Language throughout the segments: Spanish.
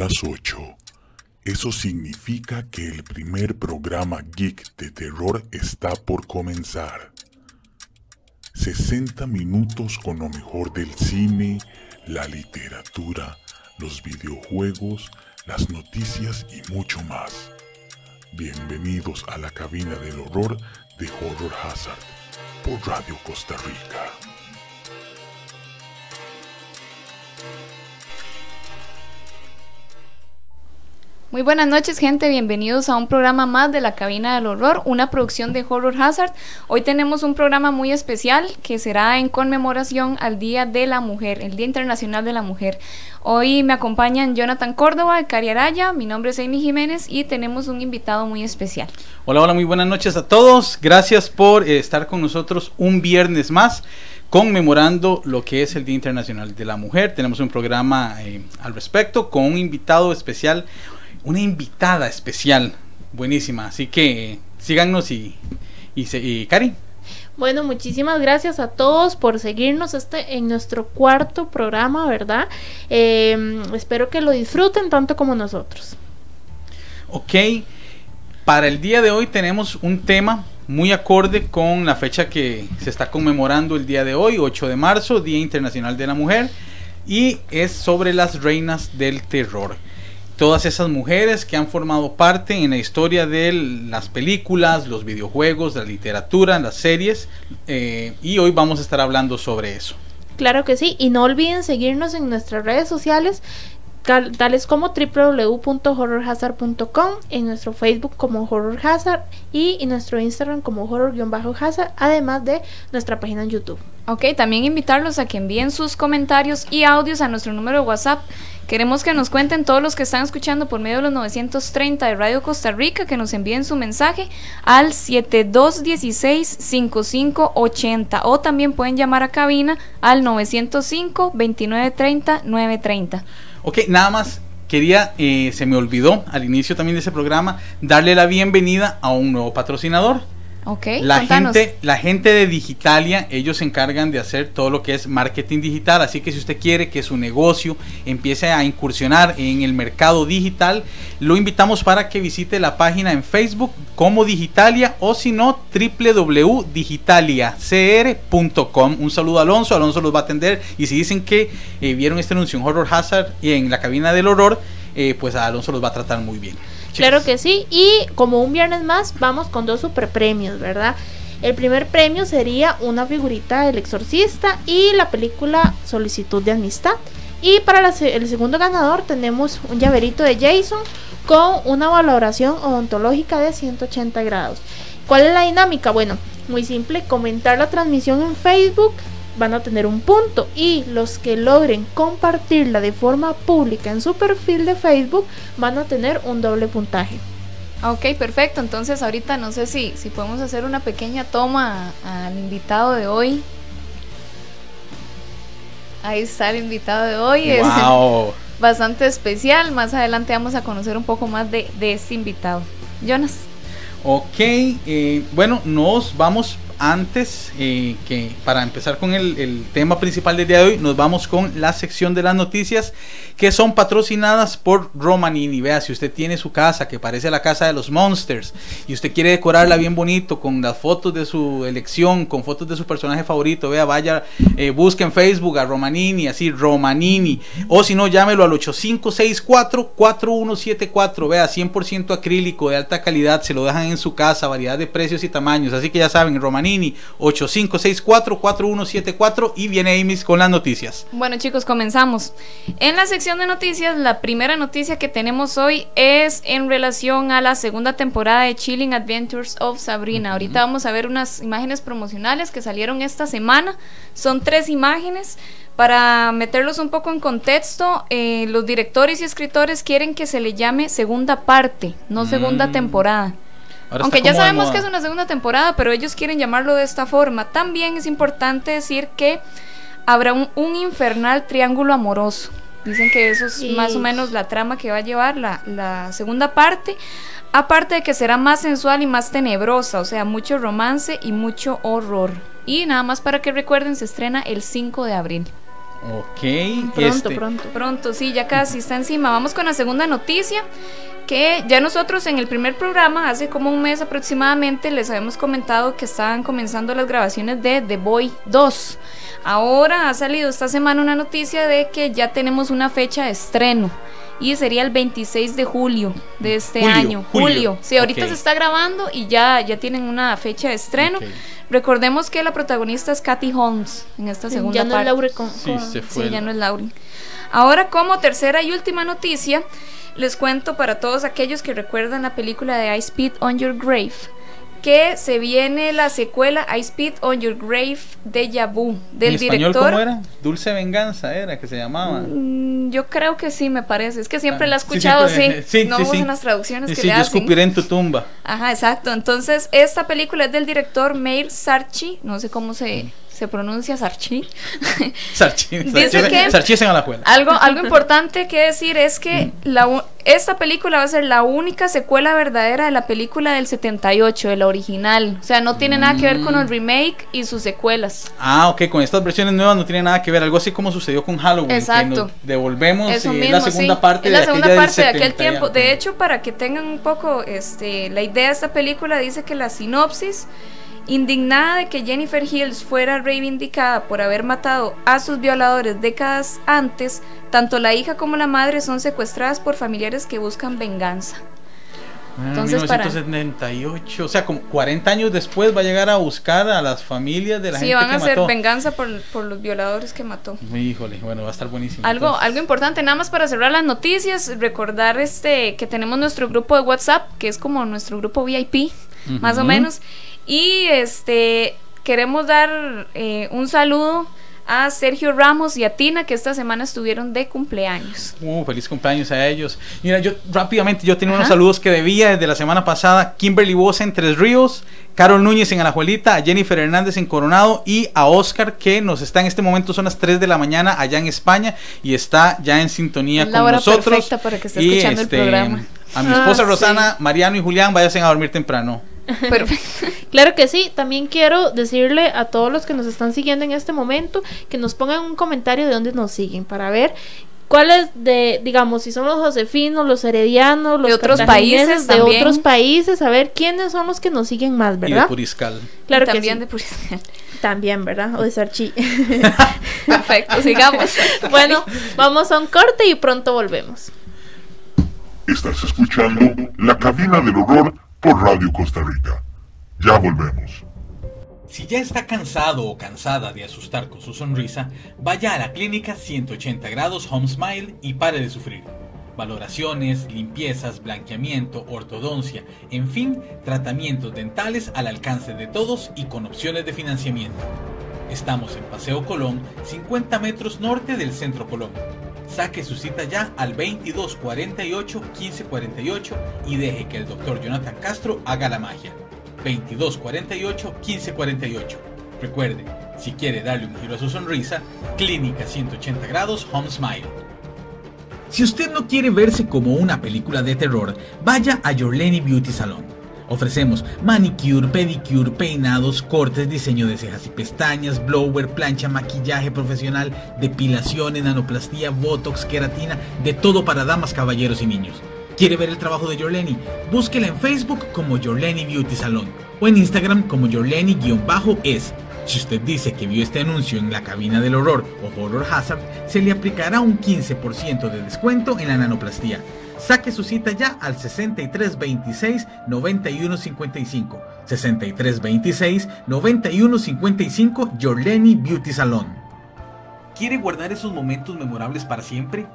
Las 8. Eso significa que el primer programa geek de terror está por comenzar. 60 minutos con lo mejor del cine, la literatura, los videojuegos, las noticias y mucho más. Bienvenidos a la cabina del horror de Horror Hazard por Radio Costa Rica. Muy buenas noches gente, bienvenidos a un programa más de la Cabina del Horror, una producción de Horror Hazard. Hoy tenemos un programa muy especial que será en conmemoración al Día de la Mujer, el Día Internacional de la Mujer. Hoy me acompañan Jonathan Córdoba, Cari Araya, mi nombre es Amy Jiménez y tenemos un invitado muy especial. Hola, hola, muy buenas noches a todos. Gracias por eh, estar con nosotros un viernes más conmemorando lo que es el Día Internacional de la Mujer. Tenemos un programa eh, al respecto con un invitado especial una invitada especial, buenísima. Así que síganos y, y, Cari. Bueno, muchísimas gracias a todos por seguirnos este en nuestro cuarto programa, ¿verdad? Em, espero que lo disfruten tanto como nosotros. Ok, para el día de hoy tenemos un tema muy acorde con la fecha que se está conmemorando el día de hoy, 8 de marzo, Día Internacional de la Mujer, y es sobre las reinas del terror todas esas mujeres que han formado parte en la historia de las películas, los videojuegos, la literatura, las series, eh, y hoy vamos a estar hablando sobre eso. Claro que sí, y no olviden seguirnos en nuestras redes sociales tales como www.horrorhazard.com, en nuestro Facebook como Horror Hazard y en nuestro Instagram como Horror-Hazard, además de nuestra página en YouTube. Ok, también invitarlos a que envíen sus comentarios y audios a nuestro número de WhatsApp Queremos que nos cuenten todos los que están escuchando por medio de los 930 de Radio Costa Rica, que nos envíen su mensaje al 7216-5580 o también pueden llamar a cabina al 905-2930-930. Ok, nada más quería, eh, se me olvidó al inicio también de ese programa, darle la bienvenida a un nuevo patrocinador. La gente, la gente de Digitalia, ellos se encargan de hacer todo lo que es marketing digital. Así que si usted quiere que su negocio empiece a incursionar en el mercado digital, lo invitamos para que visite la página en Facebook como Digitalia o si no, www.digitaliacr.com. Un saludo a Alonso, Alonso los va a atender. Y si dicen que eh, vieron este anuncio en Horror Hazard y en la cabina del horror, eh, pues a Alonso los va a tratar muy bien. Claro que sí. Y como un viernes más, vamos con dos super premios, ¿verdad? El primer premio sería una figurita del exorcista y la película Solicitud de Amistad. Y para el segundo ganador tenemos un llaverito de Jason con una valoración odontológica de 180 grados. ¿Cuál es la dinámica? Bueno, muy simple, comentar la transmisión en Facebook, van a tener un punto y los que logren compartirla de forma pública en su perfil de Facebook van a tener un doble puntaje. Ok, perfecto. Entonces ahorita no sé si, si podemos hacer una pequeña toma al invitado de hoy. Ahí está el invitado de hoy. Es bastante especial. Más adelante vamos a conocer un poco más de, de este invitado. Jonas. Ok, eh, bueno, nos vamos antes eh, que para empezar con el, tema principal del día de hoy, nos vamos con la sección de las noticias que son patrocinadas por Romanini. Vea, si usted tiene su casa que parece la casa de los Monsters y usted quiere decorarla bien bonito con las fotos de su elección, con fotos de su personaje favorito, vea, vaya, eh, busque en Facebook a Romanini, así, Romanini. O si no, llámelo al 8564-4174. Vea, 100% acrílico de alta calidad, se lo dejan en su casa, variedad de precios y tamaños. Así que ya saben, Romanini Mini 8564-4174 y viene Amy con las noticias. Bueno chicos, comenzamos. En la sección de noticias, la primera noticia que tenemos hoy es en relación a la segunda temporada de Chilling Adventures of Sabrina. Ahorita vamos a ver unas imágenes promocionales que salieron esta semana. Son tres imágenes. Para meterlos un poco en contexto, eh, los directores y escritores quieren que se le llame segunda parte, no segunda Mm. temporada. Ahora Aunque ya sabemos que es una segunda temporada, pero ellos quieren llamarlo de esta forma. También es importante decir que habrá un, un infernal triángulo amoroso. Dicen que eso es más o menos la trama que va a llevar la, la segunda parte. Aparte de que será más sensual y más tenebrosa, o sea, mucho romance y mucho horror. Y nada más para que recuerden, se estrena el 5 de abril. Ok, Pronto, este, pronto. Pronto, sí, ya casi está encima. Vamos con la segunda noticia, que ya nosotros en el primer programa, hace como un mes aproximadamente, les habíamos comentado que estaban comenzando las grabaciones de The Boy 2. Ahora ha salido esta semana una noticia de que ya tenemos una fecha de estreno. Y sería el 26 de julio de este Julio, año. julio, Julio. Sí, ahorita se está grabando y ya, ya tienen una fecha de estreno. Recordemos que la protagonista es Kathy Holmes en esta segunda ya no parte. es Laure con, Sí, con- se fue. Sí, ya no es Lauren. Ahora, como tercera y última noticia, les cuento para todos aquellos que recuerdan la película de I Spit on Your Grave, que se viene la secuela I Spit on Your Grave de Vu, del ¿En español director. cómo era? Dulce Venganza era que se llamaba. Mm, Yo creo que sí, me parece. Es que siempre la he Sí, escuchado así. sí, no vamos en las traducciones que le yo hacen. en tu tumba. Ajá, exacto. Entonces, esta película es del director Meir Sarchi. No sé cómo se, se pronuncia Sarchi. Sarchi, Dice que- Sarchi es en Alajuela. Algo, algo importante que decir es que la, u- esta película va a ser la única secuela verdadera de la película del 78, de la original. O sea, no tiene nada que ver con el remake y sus secuelas. Ah, ok, con estas versiones nuevas no tiene nada que ver. Algo así como sucedió con Halloween. Exacto. Que nos devolvemos Eso y es mismo, la segunda sí. parte es la de segunda parte de aquel 70 y tiempo. De hecho, para que tengan un poco este, la idea de esta película, dice que la sinopsis, indignada de que Jennifer Hills fuera reivindicada por haber matado a sus violadores décadas antes, tanto la hija como la madre son secuestradas por familiares que buscan venganza. Ah, Entonces, para- 1978, o sea, como 40 años después va a llegar a buscar a las familias de la Sí, gente van que a hacer mató. venganza por, por los violadores que mató. Híjole, bueno, va a estar buenísimo. Algo, entonces. algo importante, nada más para cerrar las noticias, recordar este que tenemos nuestro grupo de WhatsApp, que es como nuestro grupo VIP, más o menos. Y este queremos dar eh, un saludo a Sergio Ramos y a Tina, que esta semana estuvieron de cumpleaños. Uh, feliz cumpleaños a ellos. Mira, yo rápidamente, yo tenía unos saludos que debía desde la semana pasada. Kimberly Bosa en Tres Ríos, Carol Núñez en Alajuelita, a Jennifer Hernández en Coronado y a Oscar que nos está en este momento, son las 3 de la mañana allá en España y está ya en sintonía la con hora nosotros. perfecta para que esté escuchando el programa. A mi Ah, esposa sí. Rosana, Mariano y Julián, váyanse a dormir temprano. Perfecto. Claro que sí, también quiero decirle a todos los que nos están siguiendo en este momento que nos pongan un comentario de dónde nos siguen para ver cuáles de, digamos, si son los josefinos, los heredianos, los De otros países de también. otros países, a ver quiénes son los que nos siguen más, Y de ¿verdad? Puriscal. Claro que También sí. de Puriscal. También, ¿verdad? O de Sarchi. Perfecto, sigamos. bueno, vamos a un corte y pronto volvemos. Estás escuchando La Cabina del Horror por Radio Costa Rica. Ya volvemos. Si ya está cansado o cansada de asustar con su sonrisa, vaya a la clínica 180 grados Home Smile y pare de sufrir. Valoraciones, limpiezas, blanqueamiento, ortodoncia, en fin, tratamientos dentales al alcance de todos y con opciones de financiamiento. Estamos en Paseo Colón, 50 metros norte del Centro Colón. Saque su cita ya al 2248-1548 y deje que el doctor Jonathan Castro haga la magia. 2248-1548. Recuerde, si quiere darle un giro a su sonrisa, Clínica 180 grados Home Smile. Si usted no quiere verse como una película de terror, vaya a Your Lenny Beauty Salon. Ofrecemos manicure, pedicure, peinados, cortes, diseño de cejas y pestañas, blower, plancha, maquillaje profesional, depilaciones, nanoplastía, botox, queratina, de todo para damas, caballeros y niños. ¿Quiere ver el trabajo de Yorleni? Búsquela en Facebook como Yorleni Beauty Salon o en Instagram como Yorleni-es. Si usted dice que vio este anuncio en la cabina del horror o Horror Hazard, se le aplicará un 15% de descuento en la nanoplastía. Saque su cita ya al 6326-9155. 6326-9155 Jorleni Beauty Salon. ¿Quiere guardar esos momentos memorables para siempre?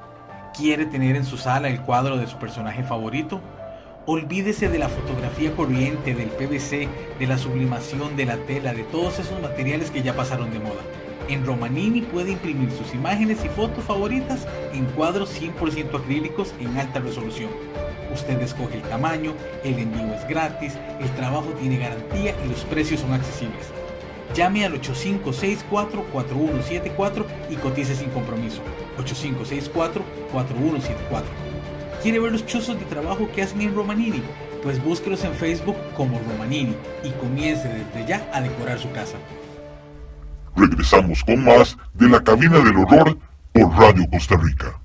¿Quiere tener en su sala el cuadro de su personaje favorito? Olvídese de la fotografía corriente, del PVC, de la sublimación, de la tela, de todos esos materiales que ya pasaron de moda. En Romanini puede imprimir sus imágenes y fotos favoritas en cuadros 100% acrílicos en alta resolución. Usted escoge el tamaño, el envío es gratis, el trabajo tiene garantía y los precios son accesibles. Llame al 8564-4174 y cotice sin compromiso. 8564-4174. ¿Quiere ver los chuzos de trabajo que hacen en Romanini? Pues búsquelos en Facebook como Romanini y comience desde ya a decorar su casa. Regresamos con más de la cabina del horror por Radio Costa Rica.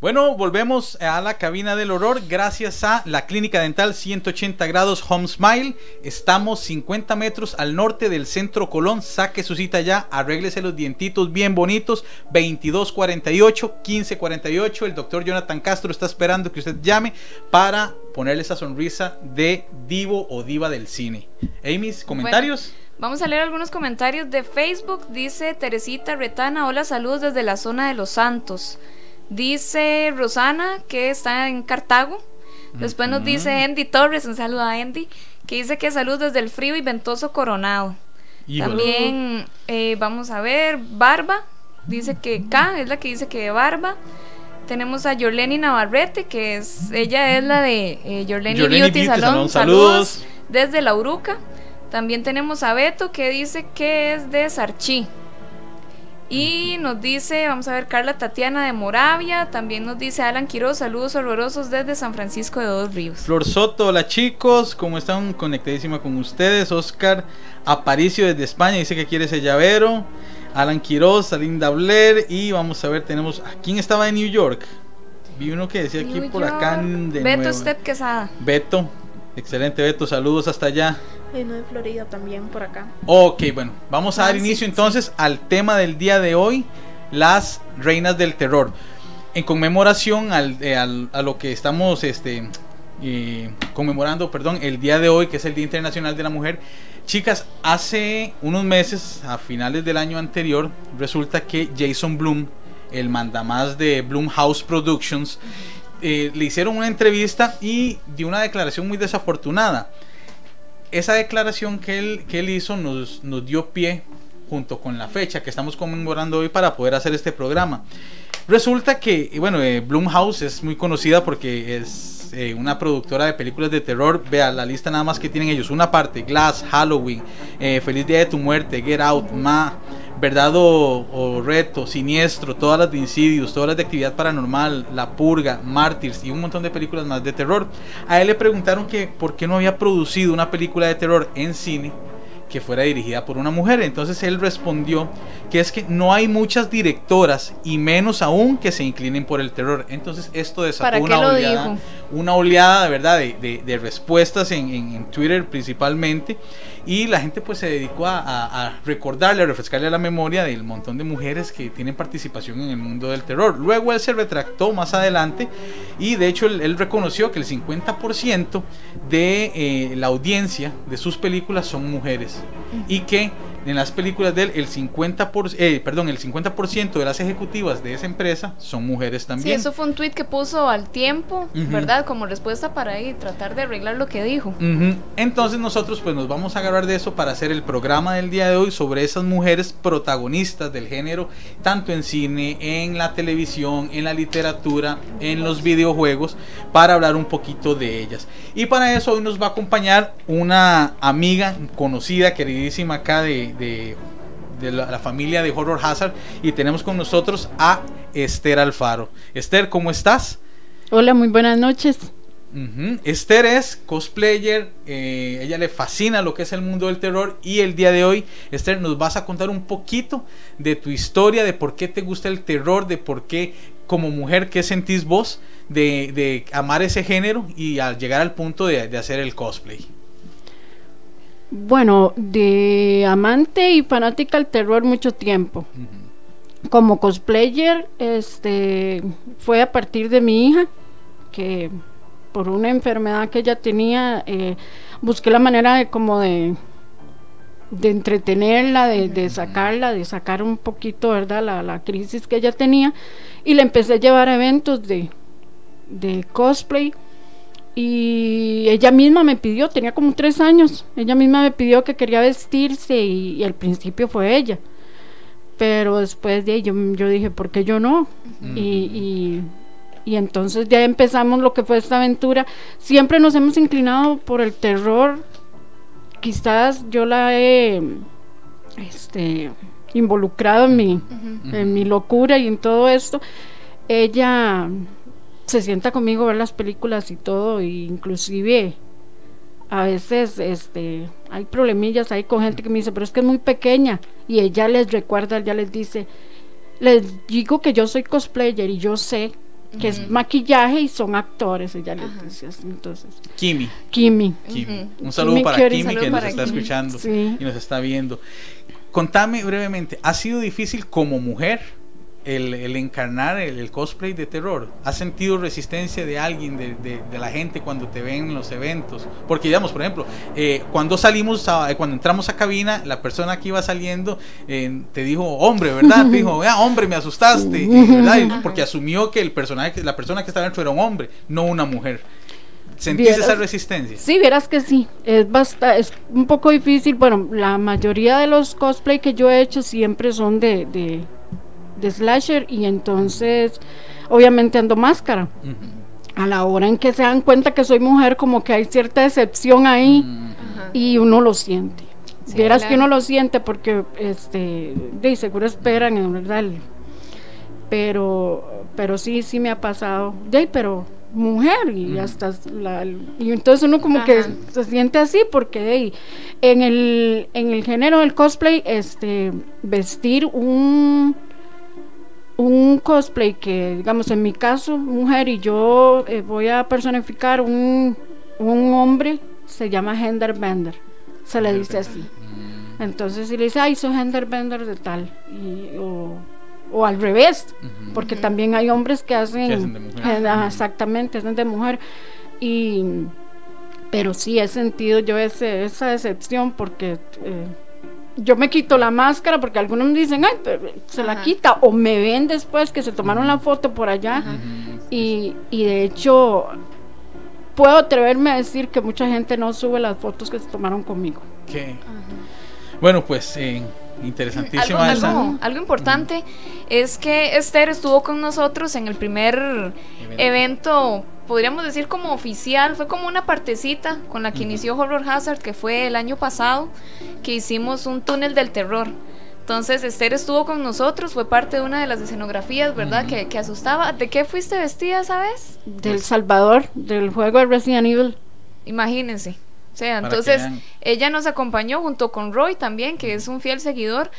Bueno, volvemos a la cabina del horror gracias a la clínica dental 180 grados Home Smile. Estamos 50 metros al norte del centro Colón. Saque su cita ya, arréglese los dientitos bien bonitos. 2248 1548. El doctor Jonathan Castro está esperando que usted llame para ponerle esa sonrisa de divo o diva del cine. Amy, comentarios. Vamos a leer algunos comentarios de Facebook. Dice Teresita Retana, hola, saludos desde la zona de Los Santos. Dice Rosana que está en Cartago. Después nos dice Andy Torres, un saludo a Andy, que dice que salud desde el frío y ventoso Coronado. También eh, vamos a ver, Barba, dice que K es la que dice que Barba. Tenemos a Yorleni Navarrete, que es ella es la de eh, Beauty, Salón. Saludos. desde La Uruca. También tenemos a Beto, que dice que es de Sarchi. Y nos dice, vamos a ver, Carla Tatiana de Moravia. También nos dice Alan Quiroz, saludos horrorosos desde San Francisco de Dos Ríos. Flor Soto, hola chicos, ¿cómo están? Conectadísima con ustedes. Oscar Aparicio desde España dice que quiere ese llavero. Alan Quiroz, Alinda Blair. Y vamos a ver, tenemos. ¿A quién estaba en New York? Vi uno que decía aquí por acá. De Beto Step Quesada. Beto, excelente Beto, saludos hasta allá de Florida también por acá. Ok, bueno, vamos a dar ah, inicio entonces al tema del día de hoy, las reinas del terror. En conmemoración al, eh, a lo que estamos este, eh, conmemorando, perdón, el día de hoy, que es el Día Internacional de la Mujer. Chicas, hace unos meses, a finales del año anterior, resulta que Jason Bloom, el mandamás de Bloomhouse Productions, eh, le hicieron una entrevista y dio una declaración muy desafortunada esa declaración que él, que él hizo nos, nos dio pie junto con la fecha que estamos conmemorando hoy para poder hacer este programa. Resulta que, bueno, eh, Blumhouse es muy conocida porque es eh, una productora de películas de terror. Vea la lista nada más que tienen ellos. Una parte, Glass, Halloween, eh, Feliz Día de tu Muerte, Get Out, Ma, Verdad o, Reto, Siniestro, todas las de Insidious, todas las de Actividad Paranormal, La Purga, Mártires y un montón de películas más de terror. A él le preguntaron que por qué no había producido una película de terror en cine que fuera dirigida por una mujer. Entonces él respondió que es que no hay muchas directoras y menos aún que se inclinen por el terror. Entonces esto desató una oleada, una oleada de verdad de, respuestas en, en, Twitter principalmente y la gente pues se dedicó a, recordarle, a refrescarle la memoria del montón de mujeres que tienen participación en el mundo del terror. Luego él se retractó más adelante y de hecho él, reconoció que el 50% de eh, la audiencia de sus películas son mujeres y que en las películas de él, el 50%, eh, perdón, el 50% de las ejecutivas de esa empresa son mujeres también. Sí, eso fue un tweet que puso al tiempo, ¿verdad? Como respuesta para ahí tratar de arreglar lo que dijo. Entonces nosotros pues nos vamos a agarrar de eso para hacer el programa del día de hoy sobre esas mujeres protagonistas del género, tanto en cine, en la televisión, en la literatura, en los videojuegos, para hablar un poquito de ellas. Y para eso hoy nos va a acompañar una amiga conocida, queridísima acá de, de, la, familia de Horror Hazard y tenemos con nosotros a Esther Alfaro. Esther, ¿cómo estás? Hola, muy buenas noches. Esther es cosplayer, eh, ella le fascina lo que es el mundo del terror y el día de hoy, Esther, nos vas a contar un poquito de tu historia, de por qué te gusta el terror, de por qué como mujer, qué sentís vos de, amar ese género y al llegar al punto de hacer el cosplay. Bueno, de amante y fanática al terror mucho tiempo. como cosplayer, este, fue a partir de mi hija, que por una enfermedad que ella tenía, eh, busqué la manera de como de, de entretenerla, de, sacarla, de sacar un poquito, ¿verdad? La, la, crisis que ella tenía. Y le empecé a llevar a eventos de, de cosplay. Y ella misma me pidió, tenía como tres años, ella misma me pidió que quería vestirse y, al principio fue ella. Pero después de ahí yo, yo dije, ¿por qué yo no? y, y, entonces ya empezamos lo que fue esta aventura. Siempre nos hemos inclinado por el terror. Quizás yo la he este, involucrado en mi, en mi locura y en todo esto. Ella se sienta conmigo a ver las películas y todo, e inclusive a veces este hay problemillas ahí con gente que me dice, pero es que es muy pequeña y ella les recuerda, ya les dice, les digo que yo soy cosplayer y yo sé que es maquillaje y son actores, ella les dice así, entonces. Kimi. Kimi. Un saludo para Kimi que nos está escuchando y nos está viendo. Contame brevemente, ¿ha sido difícil como mujer el, encarnar el, cosplay de terror? ¿Has sentido resistencia de alguien, de, la gente cuando te ven en los eventos? Porque digamos, por ejemplo, eh, cuando salimos, cuando entramos a cabina, la persona que iba saliendo eh, te dijo hombre, ¿verdad? Te dijo, ah, hombre, me asustaste, ¿verdad? Porque asumió que el personaje, la persona que estaba dentro era un hombre, no una mujer. ¿Sentís esa resistencia? Sí, verás que sí. Es, basta, es un poco difícil. Bueno, la mayoría de los cosplay que yo he hecho siempre son de de slasher y entonces obviamente ando máscara. A la hora en que se dan cuenta que soy mujer, como que hay cierta decepción ahí y uno lo siente. Vieras que uno lo siente porque este de seguro esperan en verdad. Pero pero sí sí me ha pasado. De pero mujer y hasta la, y entonces uno como que se siente así porque en el en el género del cosplay este vestir un un cosplay que, digamos, en mi caso, mujer, y yo eh, voy a personificar un, un hombre, se llama Bender se le dice así. Mm. Entonces, si le dice, ay, soy Bender de tal, y, o, al revés, porque también hay hombres que hacen, de mujer. exactamente, hacen de mujer, y, pero sí he sentido yo ese, esa decepción porque... Eh, yo me quito la máscara porque algunos me dicen, ay, se la quita, o me ven después que se tomaron la foto por allá. Y, y, de hecho, puedo atreverme a decir que mucha gente no sube las fotos que se tomaron conmigo. ¿Qué? Bueno, pues eh, interesantísimo. Algo, algo, importante es que Esther estuvo con nosotros en el primer evento podríamos decir como oficial, fue como una partecita con la que inició Horror Hazard, que fue el año pasado, que hicimos un túnel del terror. Entonces Esther estuvo con nosotros, fue parte de una de las escenografías, ¿verdad? que, que, asustaba. ¿De qué fuiste vestida esa vez? Del Salvador, del juego de Resident Evil. Imagínense. O sea, entonces ella nos acompañó junto con Roy también, que es un fiel seguidor,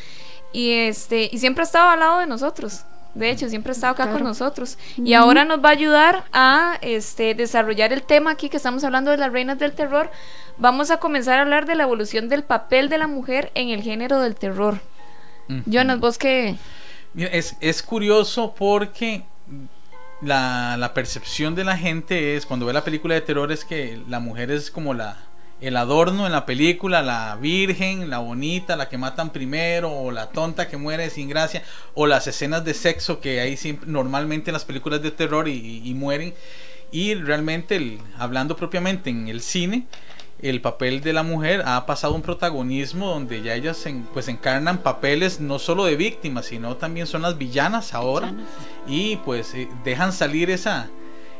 y este, y siempre estaba al lado de nosotros. De hecho, siempre ha estado acá con nosotros. Y ahora nos va a ayudar a este, desarrollar el tema aquí que estamos hablando de las reinas del terror. Vamos a comenzar a hablar de la evolución del papel de la mujer en el género del terror. Jonas, vos qué... es, es curioso porque la, la percepción de la gente es, cuando ve la película de terror, es que la mujer es como la, el adorno en la película, la virgen, la bonita, la que matan primero, o la tonta que muere sin gracia, o las escenas de sexo que hay siempre, normalmente en las películas de terror y, mueren. Y realmente, hablando propiamente en el cine, el papel de la mujer ha pasado un protagonismo donde ya ellas pues encarnan papeles no solo de víctimas, sino también son las villanas ahora. Y pues eh, dejan salir esa,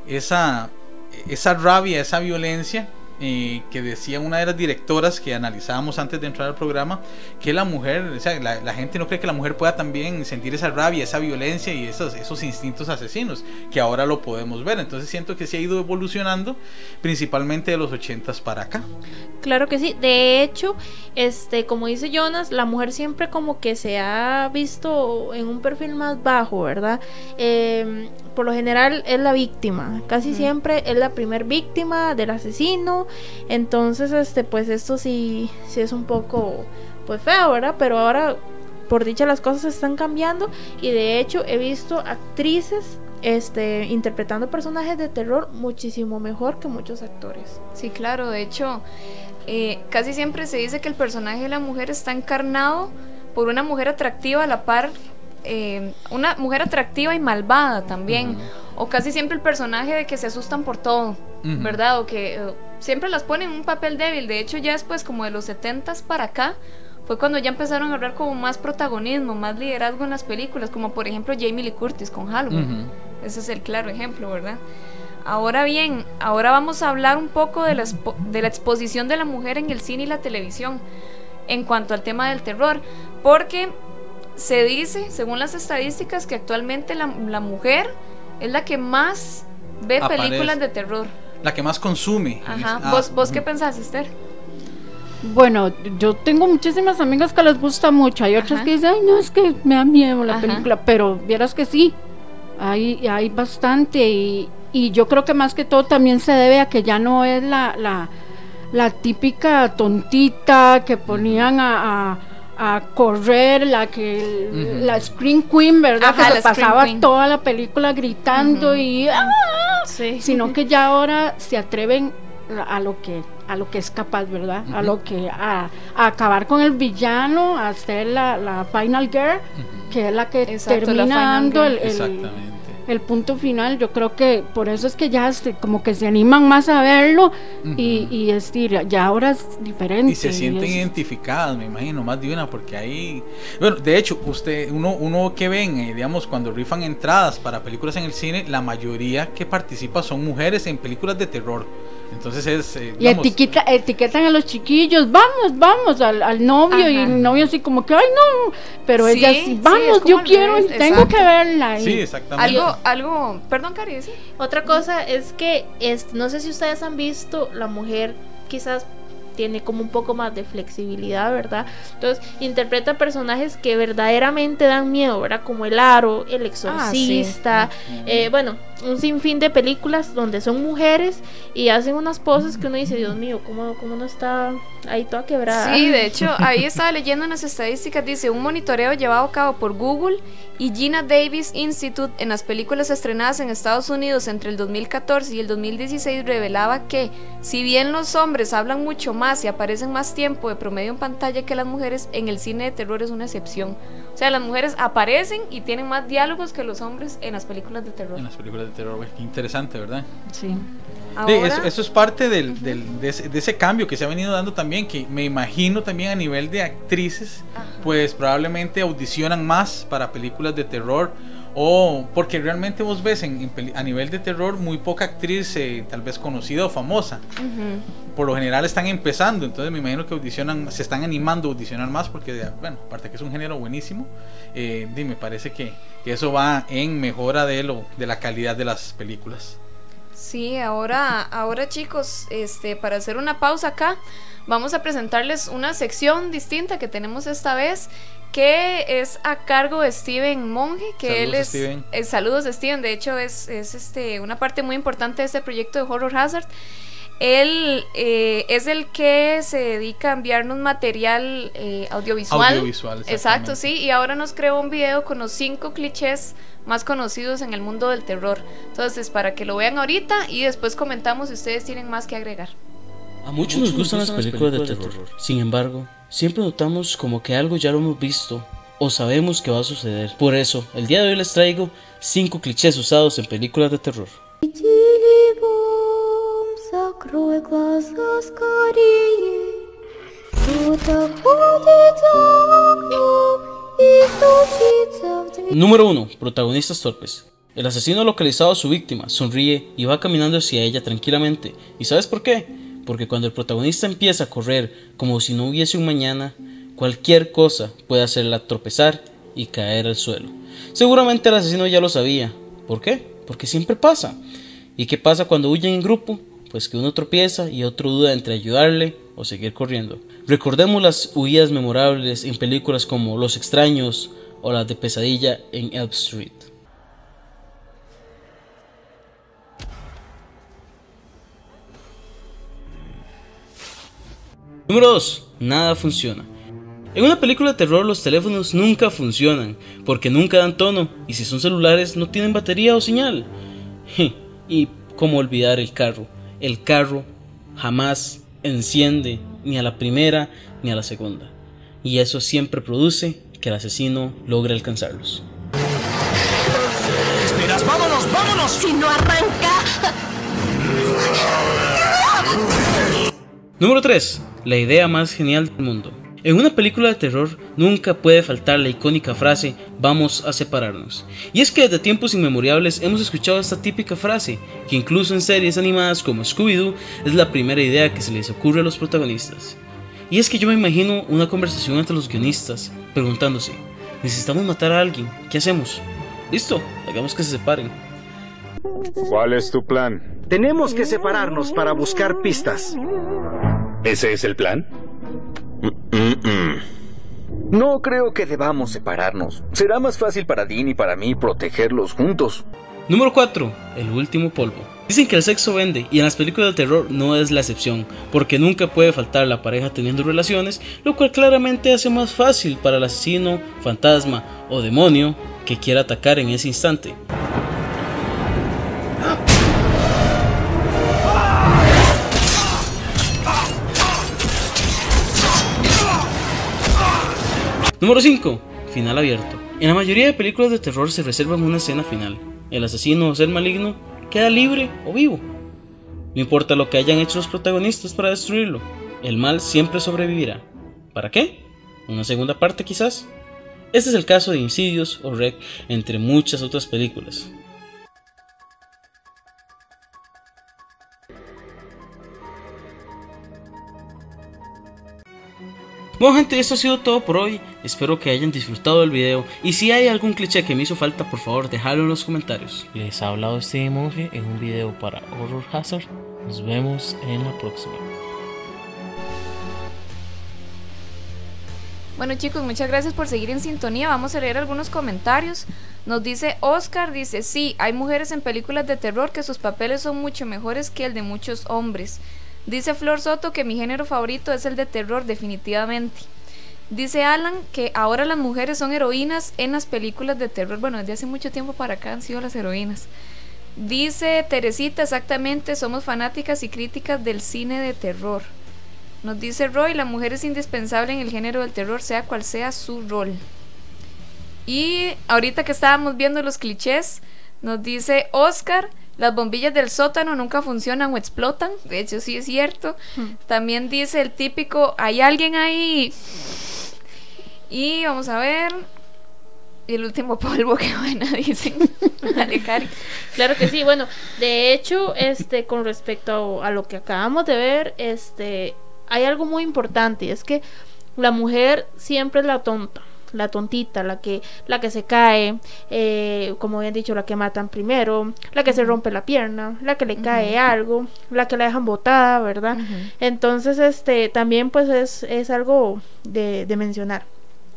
esa, esa rabia, esa violencia eh, que decía una de las directoras que analizábamos antes de entrar al programa, que la mujer, o sea, la, gente no cree que la mujer pueda también sentir esa rabia, esa violencia y esos, esos instintos asesinos, que ahora lo podemos ver. Entonces siento que se ha ido evolucionando, principalmente de los ochentas para acá. Claro que sí. De hecho, este, como dice Jonas, la mujer siempre como que se ha visto en un perfil más bajo, ¿verdad? Em, por lo general es la víctima. Casi siempre es la primer víctima del asesino entonces, este, pues esto sí, sí es un poco, pues feo, ¿verdad? Pero ahora por dicha las cosas están cambiando y de hecho he visto actrices este, interpretando personajes de terror muchísimo mejor que muchos actores. Sí, claro, de hecho, eh, casi siempre se dice que el personaje de la mujer está encarnado por una mujer atractiva a la par, eh, una mujer atractiva y malvada también, o casi siempre el personaje de que se asustan por todo, ¿verdad? O que eh, siempre las ponen en un papel débil, de hecho ya después como de los 70s para acá, fue cuando ya empezaron a hablar como más protagonismo, más liderazgo en las películas, como por ejemplo Jamie Lee Curtis con Halloween. Ese es el claro ejemplo, ¿verdad? Ahora bien, ahora vamos a hablar un poco de la, de la exposición de la mujer en el cine y la televisión en cuanto al tema del terror, porque se dice, según las estadísticas, que actualmente la, mujer es la que más ve películas de terror. La que más consume. Ajá. Ah, ¿Vos, ¿Vos qué pensás, Esther? Bueno, yo tengo muchísimas amigas que les gusta mucho. Hay otras que dicen, ay, no, es que me da miedo la película. Pero vieras que sí, hay, hay bastante. Y, y, yo creo que más que todo también se debe a que ya no es la, la, la típica tontita que ponían a, a, correr, la que la Screen Queen, ¿verdad? que se pasaba toda la película gritando y. ¡ah! Sino que ya ahora se atreven a lo que a lo que es capaz, ¿verdad? A lo que a, acabar con el villano, a hacer la, la final girl, que es la que termina dando el, el, punto final. Yo creo que por eso es que ya como que se animan más a verlo y, y es ya ahora es diferente. Y se sienten identificadas, me imagino, más de una, porque ahí, bueno, de hecho, usted, uno, uno que ven, eh, digamos, cuando rifan entradas para películas en el cine, la mayoría que participa son mujeres en películas de terror. Entonces es... Eh, y etiquetan a los chiquillos, vamos, vamos, al, novio y el novio así como que, ay no, pero ella sí, vamos, yo quiero, tengo que verla. Sí, exactamente. Algo, algo, perdón, Cari, Otra cosa es que, es, no sé si ustedes han visto, la mujer quizás tiene como un poco más de flexibilidad, ¿verdad? Entonces interpreta personajes que verdaderamente dan miedo, ¿verdad? Como El Aro, El Exorcista, eh, bueno, un sinfín de películas donde son mujeres y hacen unas poses que uno dice, Dios mío, ¿cómo, cómo no está ahí toda quebrada? Sí, de hecho, ahí estaba leyendo unas estadísticas, dice, un monitoreo llevado a cabo por Google y Gina Davis Institute en las películas estrenadas en Estados Unidos entre el 2014 y el 2016 revelaba que, si bien los hombres hablan mucho más y aparecen más tiempo de promedio en pantalla que las mujeres, en el cine de terror es una excepción. O sea, las mujeres aparecen y tienen más diálogos que los hombres en las películas de terror. En las películas de terror, qué interesante, ¿verdad? Sí. eso, es parte del, del, de, ese, cambio que se ha venido dando también, que me imagino también a nivel de actrices, pues probablemente audicionan más para películas de terror o porque realmente vos ves en, a nivel de terror muy poca actriz eh, tal vez conocida o famosa. Por lo general están empezando, entonces me imagino que audicionan, se están animando a audicionar más porque, bueno, aparte que es un género buenísimo, eh, me parece que, que, eso va en mejora de, lo, de la calidad de las películas. Sí, ahora, ahora chicos, este, para hacer una pausa acá, vamos a presentarles una sección distinta que tenemos esta vez que es a cargo de Steven Monge, que él es... Steven. Eh, saludos Steven, de hecho es, es, este, una parte muy importante de este proyecto de Horror Hazard. Él eh, es el que se dedica a enviarnos material eh, audiovisual. Audiovisual, Exacto, sí, y ahora nos creó un video con los cinco clichés más conocidos en el mundo del terror. Entonces, para que lo vean ahorita y después comentamos si ustedes tienen más que agregar. A muchos, nos gustan las películas, de, terror. Sin embargo, siempre notamos como que algo ya lo hemos visto o sabemos que va a suceder. Por eso, el día de hoy les traigo 5 clichés usados en películas de terror. Número 1. Protagonistas torpes. El asesino ha localizado a su víctima, sonríe y va caminando hacia ella tranquilamente. ¿Y sabes por qué? porque cuando el protagonista empieza a correr como si no hubiese un mañana, cualquier cosa puede hacerla tropezar y caer al suelo. Seguramente el asesino ya lo sabía. ¿Por qué? Porque siempre pasa. ¿Y qué pasa cuando huyen en grupo? Pues que uno tropieza y otro duda entre ayudarle o seguir corriendo. Recordemos las huidas memorables en películas como Los extraños o las de pesadilla en Elm Street. Número 2. Nada funciona. En una película de terror los teléfonos nunca funcionan, porque nunca dan tono, y si son celulares no tienen batería o señal. y cómo olvidar el carro. El carro jamás enciende ni a la primera ni a la segunda. Y eso siempre produce que el asesino logre alcanzarlos. ¡Esperas! ¡Vámonos! ¡Vámonos! Si no arranca. Número 3. La idea más genial del mundo. En una película de terror nunca puede faltar la icónica frase vamos a separarnos. Y es que desde tiempos inmemorables hemos escuchado esta típica frase, que incluso en series animadas como Scooby-Doo es la primera idea que se les ocurre a los protagonistas. Y es que yo me imagino una conversación entre los guionistas, preguntándose, necesitamos matar a alguien, ¿qué hacemos? Listo, hagamos que se separen. ¿Cuál es tu plan? Tenemos que separarnos para buscar pistas. ¿Ese es el plan? No creo que debamos separarnos. Será más fácil para Dean y para mí protegerlos juntos. Número 4. El último polvo. Dicen que el sexo vende y en las películas de terror no es la excepción, porque nunca puede faltar la pareja teniendo relaciones, lo cual claramente hace más fácil para el asesino, fantasma o demonio que quiera atacar en ese instante. Número 5. Final abierto. En la mayoría de películas de terror se reservan una escena final. El asesino o ser maligno queda libre o vivo. No importa lo que hayan hecho los protagonistas para destruirlo, el mal siempre sobrevivirá. ¿Para qué? ¿Una segunda parte quizás? Este es el caso de Insidious o Rec, entre muchas otras películas. Bueno gente, esto ha sido todo por hoy, espero que hayan disfrutado del video y si hay algún cliché que me hizo falta por favor dejadlo en los comentarios. Les ha hablado este monje en un video para Horror Hazard, nos vemos en la próxima. Bueno chicos, muchas gracias por seguir en sintonía. Vamos a leer algunos comentarios. Nos dice Oscar, dice, sí, hay mujeres en películas de terror que sus papeles son mucho mejores que el de muchos hombres. Dice Flor Soto que mi género favorito es el de terror, definitivamente. Dice Alan que ahora las mujeres son heroínas en las películas de terror. Bueno, desde hace mucho tiempo para acá han sido las heroínas. Dice Teresita, exactamente, somos fanáticas y críticas del cine de terror. Nos dice Roy, la mujer es indispensable en el género del terror, sea cual sea su rol. Y ahorita que estábamos viendo los clichés, nos dice Oscar, las bombillas del sótano nunca funcionan o explotan. De hecho, sí es cierto. También dice el típico, hay alguien ahí. Y vamos a ver. Y el último polvo que buena dicen. Dale, Cari. Claro que sí, bueno, de hecho, este, con respecto a, a lo que acabamos de ver, este, hay algo muy importante, es que la mujer siempre es la tonta la tontita, la que, la que se cae, eh, como bien dicho, la que matan primero, la que se rompe la pierna, la que le cae algo, la que la dejan botada, ¿verdad? Entonces, este, también pues es, es algo de, de mencionar.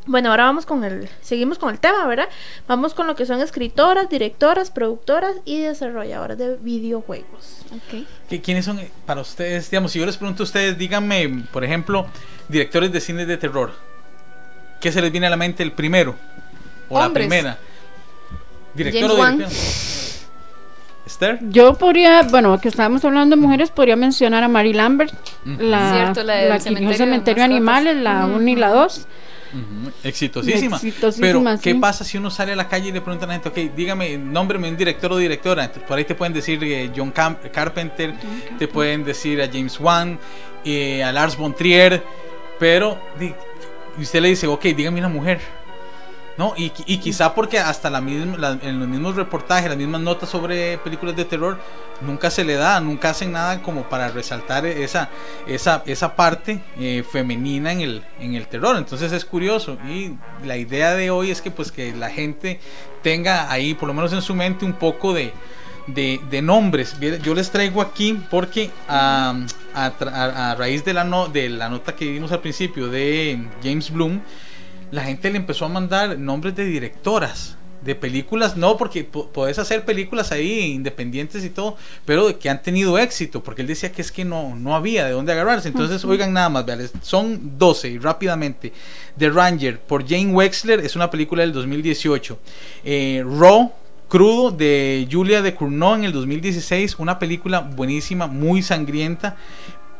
Bueno, ahora vamos con el, seguimos con el tema, ¿verdad? Vamos con lo que son escritoras, directoras, productoras y desarrolladoras de videojuegos. Okay. ¿Quiénes son eh, para ustedes? Digamos, si yo les pregunto a ustedes, díganme, por ejemplo, directores de cine de terror. ¿Qué se les viene a la mente el primero? O la primera. Director o director. Esther. Yo podría, bueno, que estábamos hablando de mujeres, podría mencionar a Mary Lambert, la, Cierto, la, de la que hizo Cementerio de Animales, la 1 y la 2. Uh -huh. Exitosísima. Exitosísima. Pero, ¿qué sí. pasa si uno sale a la calle y le preguntan a la gente, ok, dígame, nómbreme un director o directora? Entonces, por ahí te pueden decir eh, John Camp Carpenter, John Carpenter, te pueden decir a James Wan, eh, a Lars von Trier, pero y usted le dice, ok, dígame una mujer. ¿No? Y, y quizá porque hasta la misma, la, en los mismos reportajes, las mismas notas sobre películas de terror, nunca se le da, nunca hacen nada como para resaltar esa, esa, esa parte eh, femenina en el, en el terror. Entonces es curioso. Y la idea de hoy es que pues que la gente tenga ahí, por lo menos en su mente, un poco de, de, de, nombres. Yo les traigo aquí porque a, a, a, a raíz de la, no, de la nota que vimos al principio de James Bloom, la gente le empezó a mandar nombres de directoras de películas, no, porque po- podés hacer películas ahí independientes y todo, pero que han tenido éxito, porque él decía que es que no, no había de dónde agarrarse. Entonces, oigan nada más, vean, son 12 y rápidamente. The Ranger por Jane Wexler es una película del 2018. Eh, Raw, Crudo de Julia de Cournot en el 2016, una película buenísima, muy sangrienta.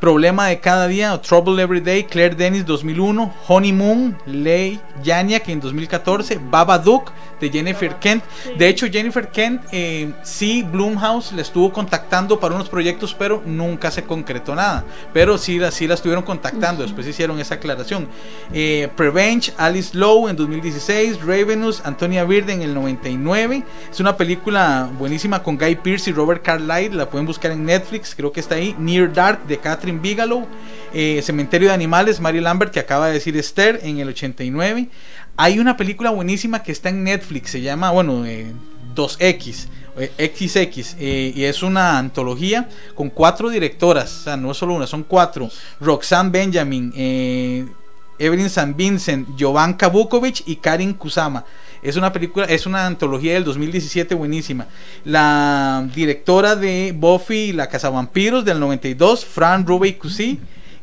Problema de cada día, Trouble Every Day, Claire Dennis 2001, Honeymoon, Ley Yaniak en 2014, Babadook de Jennifer Kent. De hecho, Jennifer Kent eh, sí, Blumhouse la estuvo contactando para unos proyectos, pero nunca se concretó nada. Pero sí la, sí la estuvieron contactando, después hicieron esa aclaración. Eh, Prevenge, Alice Lowe en 2016, Ravenous, Antonia Bird en el 99. Es una película buenísima con Guy Pearce y Robert Carlyle, la pueden buscar en Netflix, creo que está ahí. Near Dark de Catherine Bigelow. Eh, Cementerio de Animales, Mary Lambert, que acaba de decir Esther en el 89. Hay una película buenísima que está en Netflix, se llama, bueno, eh, 2X. eh, XX eh, y es una antología con cuatro directoras, o sea, no es solo una, son cuatro. Roxanne Benjamin, eh, Evelyn St. Vincent, Jovanka Vukovic y Karin Kusama. Es una película, es una antología del 2017 buenísima. La directora de Buffy la Cazavampiros del 92, Fran Rubey Cusi.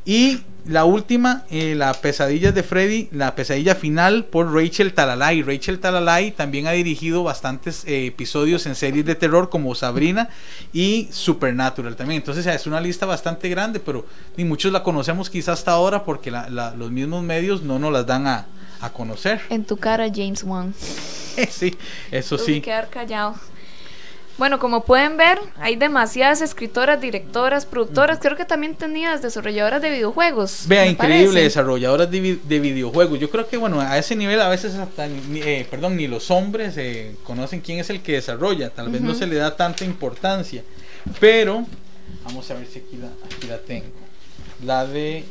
Y la última, eh, La pesadilla de Freddy, la pesadilla final por Rachel Talalay. Rachel Talalay también ha dirigido bastantes eh, episodios en series de terror como Sabrina y Supernatural también. Entonces es una lista bastante grande, pero ni muchos la conocemos quizás hasta ahora porque la- la- los mismos medios no nos las dan a, a conocer. En tu cara, James Wan. sí, eso Tuve que sí. quedar callado. Bueno, como pueden ver, hay demasiadas escritoras, directoras, productoras, creo que también tenías desarrolladoras de videojuegos. Vea, increíble, parece. desarrolladoras de, vi- de videojuegos. Yo creo que, bueno, a ese nivel a veces hasta, ni, eh, perdón, ni los hombres eh, conocen quién es el que desarrolla. Tal vez no se le da tanta importancia. Pero, vamos a ver si aquí la, aquí la tengo. La de...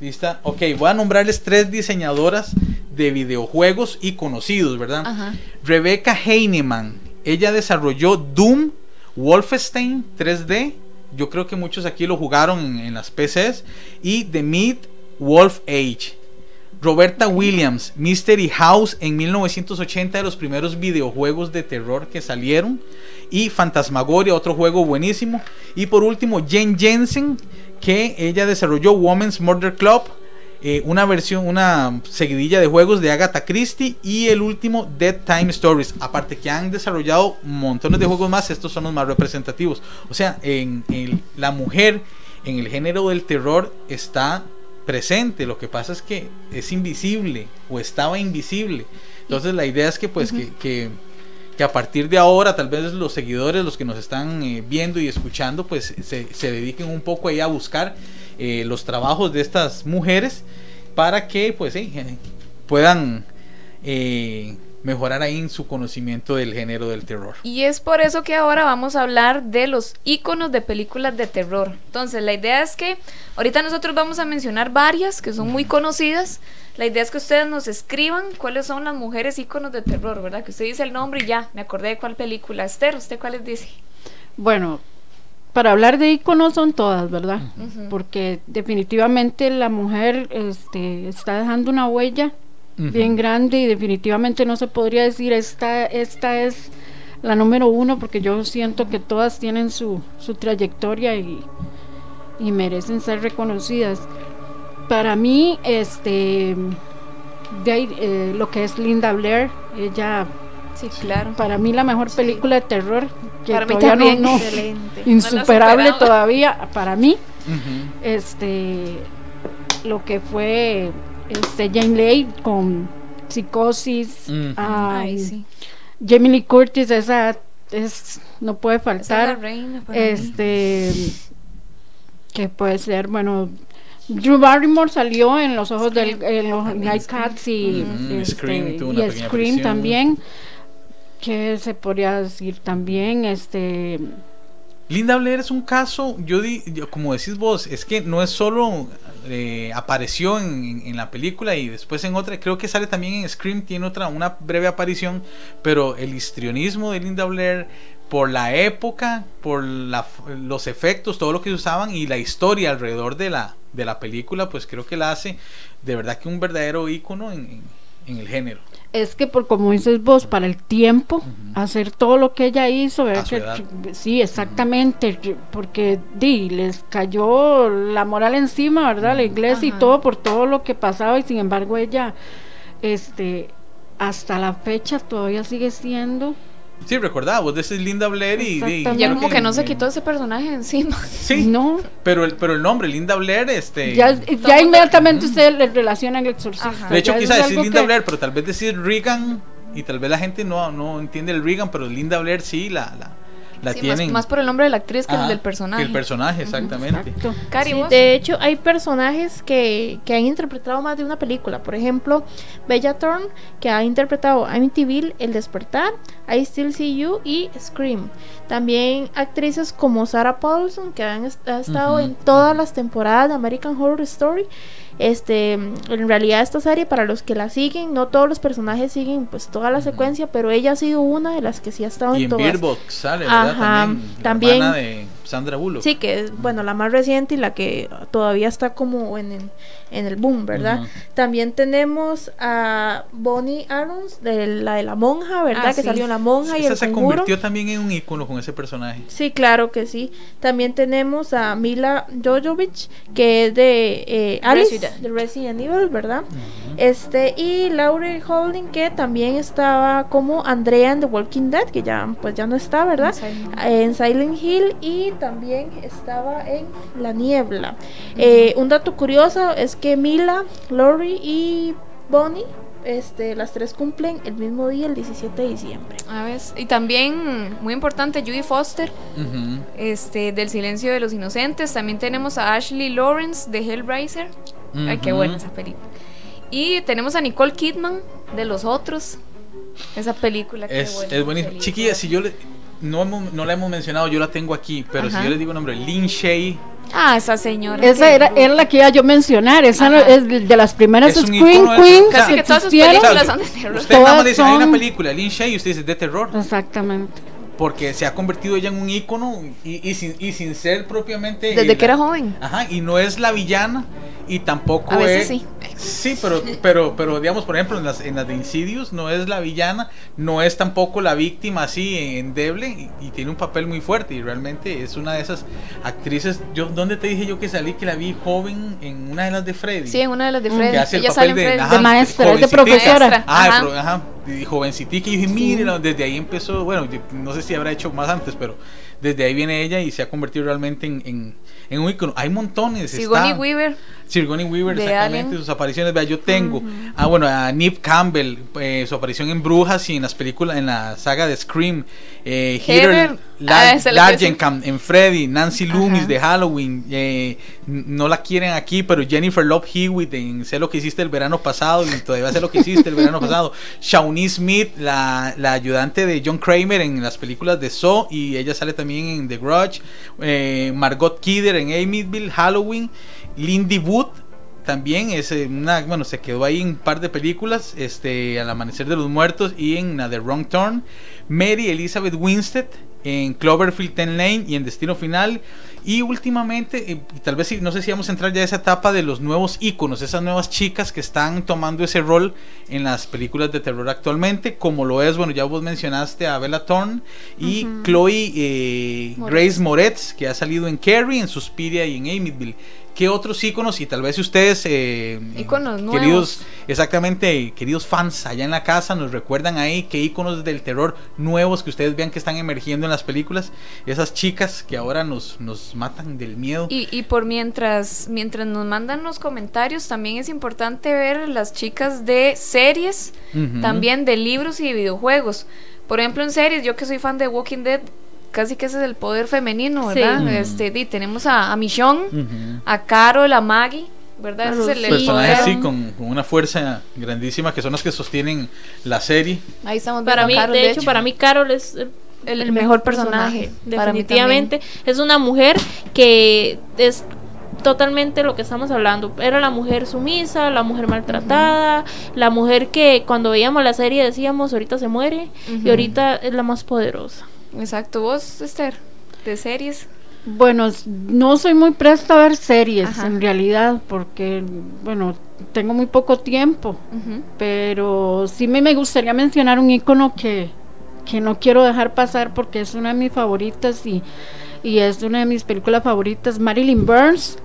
¿Lista? Ok, voy a nombrarles tres diseñadoras de videojuegos y conocidos, ¿verdad? Ajá. Rebecca Heinemann. Ella desarrolló Doom, Wolfenstein 3D. Yo creo que muchos aquí lo jugaron en, las PCs. Y The Mid Wolf Age. Roberta Williams, Mystery House en 1980 de los primeros videojuegos de terror que salieron. Y Fantasmagoria, otro juego buenísimo. Y por último, Jen Jensen, que ella desarrolló Women's Murder Club, eh, una versión, una seguidilla de juegos de Agatha Christie y el último Dead Time Stories. Aparte que han desarrollado montones de juegos más, estos son los más representativos. O sea, en, la mujer en el género del terror está presente. Lo que pasa es que es invisible o estaba invisible. Entonces la idea es que pues que, que, que a partir de ahora tal vez los seguidores, los que nos están eh, viendo y escuchando, pues se, se dediquen un poco ahí a buscar eh, los trabajos de estas mujeres para que pues eh, puedan eh, mejorar ahí en su conocimiento del género del terror. Y es por eso que ahora vamos a hablar de los iconos de películas de terror. Entonces, la idea es que ahorita nosotros vamos a mencionar varias que son muy conocidas. La idea es que ustedes nos escriban cuáles son las mujeres iconos de terror, ¿verdad? Que usted dice el nombre y ya, me acordé de cuál película. Esther, ¿usted cuáles dice? Bueno, para hablar de iconos son todas, ¿verdad? Porque definitivamente la mujer este, está dejando una huella bien grande y definitivamente no se podría decir esta, esta es la número uno porque yo siento que todas tienen su, su trayectoria y, y merecen ser reconocidas. Para mí, este, de eh, lo que es Linda Blair, ella, sí, claro. para mí la mejor película de terror que Para mí todavía no- también. no, insuperable todavía para mí este lo que fue este Jane Lay con psicosis Ujú. ay, Ay, sí. Jamie Lee Curtis esa es no puede faltar la reina para mí. este que puede ser bueno Drew Barrymore salió en los ojos del en los Night Cats y, este, Scream y Scream aparición. también que se podría decir también este Linda Blair es un caso, yo, di, yo- como decís vos, es que no es solo eh, apareció en, en- la película y después en otra, creo que sale también en Scream, tiene otra, una breve aparición, pero el histrionismo de Linda Blair por la época, por la, los efectos, todo lo que usaban y la historia alrededor de la, de la película, pues creo que la hace de verdad que un verdadero ícono en, en- en el género. Es que por como dices vos, para el tiempo, hacer todo lo que ella hizo, ver A su que- edad. que- sí, exactamente, porque di, les cayó la moral encima, ¿verdad? La iglesia y todo por todo lo que pasaba y sin embargo ella, este, hasta la fecha todavía sigue siendo Sí, recordaba, vos decís Linda Blair y... y. Ya como que no se quitó ese personaje encima. Sí, no pero el, pero el nombre, Linda Blair, este... ya, ya inmediatamente usted le relaciona al exorcista Ajá. De hecho, quizás es decir Linda que- Blair, pero tal vez decir Regan y tal vez la gente no, no entiende el Regan, pero Linda Blair sí la, la, la Sí, más, tienen. más por el nombre de la actriz que Ajá, el del personaje. que el personaje, exactamente. Exacto. Cari, Sí, ¿vos? de hecho, hay personajes que, que han interpretado más de una película. Por ejemplo, Bella Thorne, que ha interpretado Amityville, El Despertar, I Still See You y Scream. También actrices como Sarah Paulson, que han ha estado en todas las temporadas de American Horror Story. Este, en realidad esta serie, para los que la siguen, no todos los personajes siguen pues toda la secuencia, pero ella ha sido una de las que sí ha estado Y en en todas. Sale, ¿verdad? Ajá, también. Sandra Bullock. Sí, que es, bueno, la más reciente y la que todavía está como en el, en el boom, ¿verdad? También tenemos a Bonnie Arons, de la de la monja, ¿verdad? Ah, que sí. salió en la monja y Esa el se convirtió también en un icono con ese personaje. Sí, claro que sí. También tenemos a Mila Jovovich, que es de eh, Alice, Resident. de Resident Evil, ¿verdad? Este, y Laurel Holding, que también estaba como Andrea en The Walking Dead, que ya, pues ya no está, ¿verdad? en Silent Hill y también estaba en La Niebla. Eh, un dato curioso es que Mila, Lori y Bonnie, este, las tres cumplen el mismo día, el 17 de diciembre. A ver, y también, muy importante, Judy Foster, este, del Silencio de los Inocentes. También tenemos a Ashley Lawrence de Hellraiser. Ay, qué buena esa película. Y tenemos a Nicole Kidman de Los Otros. Esa película. qué Es, buena es buenísimo. película. Chiquilla, si yo le, no, hemos- no la hemos mencionado, yo la tengo aquí, pero Ajá. si yo les digo el nombre, Lin Shay, Ah, esa señora. Esa era, era la que iba yo a mencionar. Esa Ajá. es de las primeras Es del- Queens Casi que que todas sus películas son de terror. usted nada más dice, hay una película, Lin Shay, y usted dice de terror. Exactamente. Porque se ha convertido ella en un ícono y, y sin, y sin ser propiamente Desde que era joven. Ajá, y no es la villana y tampoco A veces es sí. Sí, pero pero pero digamos, por ejemplo, en las en las de Insidious no es la villana, no es tampoco la víctima así endeble y, y tiene un papel muy fuerte y realmente es una de esas actrices. Yo dónde te dije yo que salí que la vi joven en una de las de Freddy. Sí, en una de las de Mm. Freddy. que hace el Ella papel sale en de, ajá, De maestra, es de profesora. Ah, ajá. pro- ajá, y jovencitica y dije, mire, desde ahí empezó, bueno, no sé si habrá hecho más antes, pero desde ahí viene ella y se ha convertido realmente en, en, en un ícono. Hay montones. Sigourney está- Weaver. Sigourney Weaver, de exactamente, Alien. sus apariciones. Vea, yo tengo. Ah, bueno, a Neve Campbell, eh, su aparición en Brujas y en las películas, en la saga de Scream. Eh, Heather, ah, Largenkamp en Freddy, Nancy Loomis Ajá. de Halloween. eh, no la quieren aquí, pero Jennifer Love Hewitt en Sé lo que hiciste el verano pasado y todavía sé lo que hiciste el verano pasado. Shawnee Smith, la, la ayudante de John Kramer en las películas de Saw y ella sale también en The Grudge. Eh, Margot Kidder en Amityville, Halloween. Lindy Wood también es una, bueno, se quedó ahí en un par de películas, este, Al amanecer de los muertos y en The Wrong Turn. Mary Elizabeth Winstead en Cloverfield 10 Lane y en Destino Final. Y últimamente, eh, tal vez no sé si vamos a entrar ya a esa etapa de los nuevos íconos, esas nuevas chicas que están tomando ese rol en las películas de terror actualmente, como lo es, bueno, ya vos mencionaste a Bella Thorne y Chloe eh, Moretz. Grace Moretz, que ha salido en Carrie, en Suspiria y en Amityville. ¿Qué otros íconos? Y tal vez ustedes, eh, Íconos queridos, nuevos. exactamente, queridos fans allá en la casa, nos recuerdan ahí qué íconos del terror nuevos que ustedes vean que están emergiendo en las películas. Esas chicas que ahora nos, nos matan del miedo. Y, y por mientras, mientras nos mandan los comentarios, también es importante ver las chicas de series, también de libros y de videojuegos. Por ejemplo, en series, yo que soy fan de Walking Dead, casi que ese es el poder femenino, Sí. ¿verdad? Mm. Este, tenemos a, a Michonne, a Carol, a Maggie, ¿verdad? Ese es el, el Personajes así con, con una fuerza grandísima que son los que sostienen la serie. Ahí estamos Para mí, Carol, de hecho, para mí Carol es el, El mejor personaje, Definitivamente. Es una mujer que es totalmente lo que estamos hablando. Era la mujer sumisa, la mujer maltratada, la mujer que cuando veíamos la serie decíamos ahorita se muere y ahorita es la más poderosa. Exacto, vos, Esther, de series. Bueno, no soy muy presta a ver series Ajá. en realidad, porque, bueno, tengo muy poco tiempo, Ujú. pero sí me, me gustaría mencionar un icono que, que no quiero dejar pasar porque es una de mis favoritas y, y es una de mis películas favoritas, Marilyn Burns,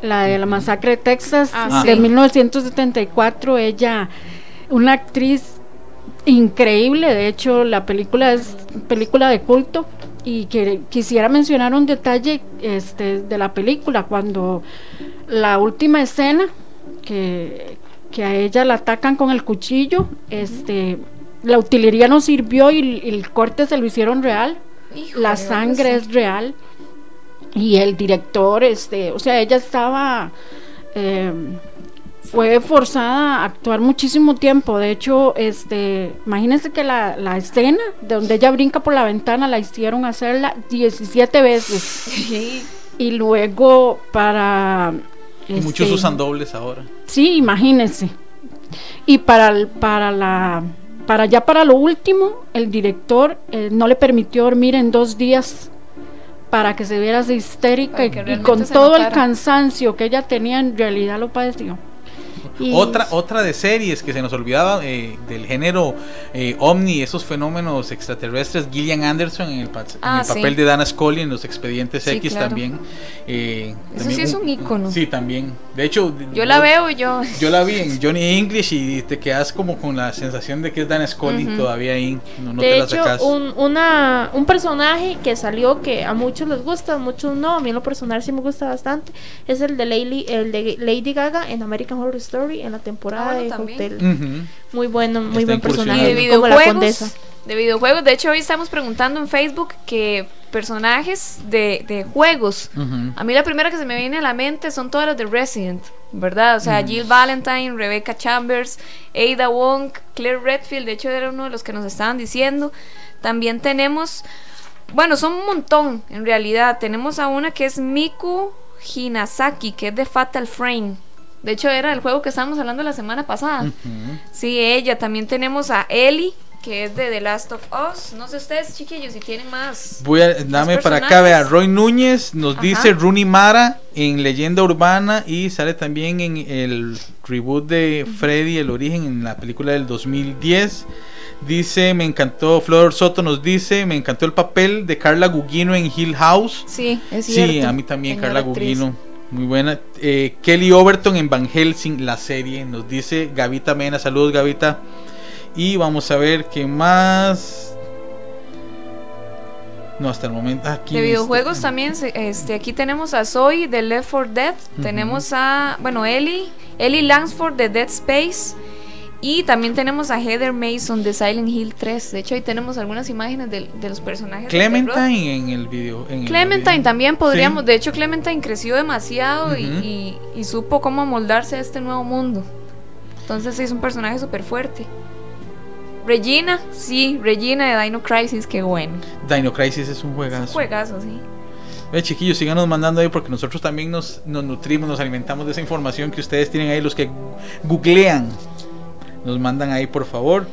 la de la masacre de Texas Ah, de sí. 1974. Ella, una actriz increíble, de hecho la película es película de culto y que quisiera mencionar un detalle este de la película. Cuando la última escena que, que a ella la atacan con el cuchillo, este la utilería no sirvió y, y el corte se lo hicieron real, Híjole, la ¿dónde sangre es real. Y el director, este, o sea, ella estaba eh, fue forzada a actuar muchísimo tiempo. De hecho, este, imagínense que la, la escena de donde ella brinca por la ventana la hicieron hacerla 17 veces. y luego para Y muchos este, usan dobles ahora. Sí, imagínense. Y para para la para ya para lo último, el director eh, no le permitió dormir en dos días para que se viera así histérica y, con todo el cansancio que ella tenía en realidad lo padeció. Y- Otra, otra de series que se nos olvidaba eh, del género eh, ovni, esos fenómenos extraterrestres, Gillian Anderson en el, pa- en Ah, el sí. papel de Dana Scully en los Expedientes Sí, X claro. también. eh, Eso también sí es un ícono. Sí, también. De hecho, Yo la veo y yo. Yo la vi en Johnny English y te quedas como con la sensación de que es Dana Scully Ujú. todavía ahí. No, no de te la hecho, sacas. un, una, un personaje que salió que a muchos les gusta, a muchos no, a mí en lo personal sí me gusta bastante, es el de Lady, el de Lady Gaga en American Horror Story en la temporada Ah, bueno, de también. Hotel. Muy bueno, muy Está buen personaje. Y de videojuegos. De videojuegos. De hecho, hoy estamos preguntando en Facebook que personajes de, de juegos. A mí la primera que se me viene a la mente son todas las de Resident, ¿verdad? O sea, Jill Valentine, Rebecca Chambers, Ada Wong, Claire Redfield, de hecho era uno de los que nos estaban diciendo. También tenemos, bueno, son un montón en realidad. Tenemos a una que es Miku Hinasaki, que es de Fatal Frame. De hecho, era el juego que estábamos hablando la semana pasada. Sí, ella. También tenemos a Ellie, que es de The Last of Us. No sé ustedes, chiquillos, si tienen más. Voy a dame para acá, vea, Roy Núñez nos Ajá. dice Rooney Mara en Leyenda Urbana y sale también en el reboot de Freddy el origen en la película del 2010. Dice, me encantó, Flor Soto nos dice, me encantó el papel de Carla Gugino en Hill House. Sí, es cierto. Sí, a mí también, Carla actriz. Gugino. Muy buena. Eh, Kelly Overton en Van Helsing, la serie, nos dice Gavita Mena. Saludos, Gavita. Y vamos a ver qué más. No, hasta el momento. Aquí De está. videojuegos también, este, aquí tenemos a Zoe de Left 4 Dead, tenemos a, bueno, Ellie, Ellie Langsford de Dead Space y también tenemos a Heather Mason de Silent Hill 3. De hecho, ahí tenemos algunas imágenes de, de los personajes. Clementine en el video. en el Clementine video. también podríamos, Sí. de hecho Clementine creció demasiado y- Ujú. y, y supo cómo moldarse a este nuevo mundo. Entonces sí, es un personaje súper fuerte. Regina, sí, Regina de Dino Crisis, qué bueno. Dino Crisis es un Es un juegazo. juegazo, sí. Ve, chiquillos, síganos mandando ahí porque nosotros también nos, nos nutrimos, nos alimentamos de esa información que ustedes tienen ahí, los que googlean. Nos mandan ahí, por favor.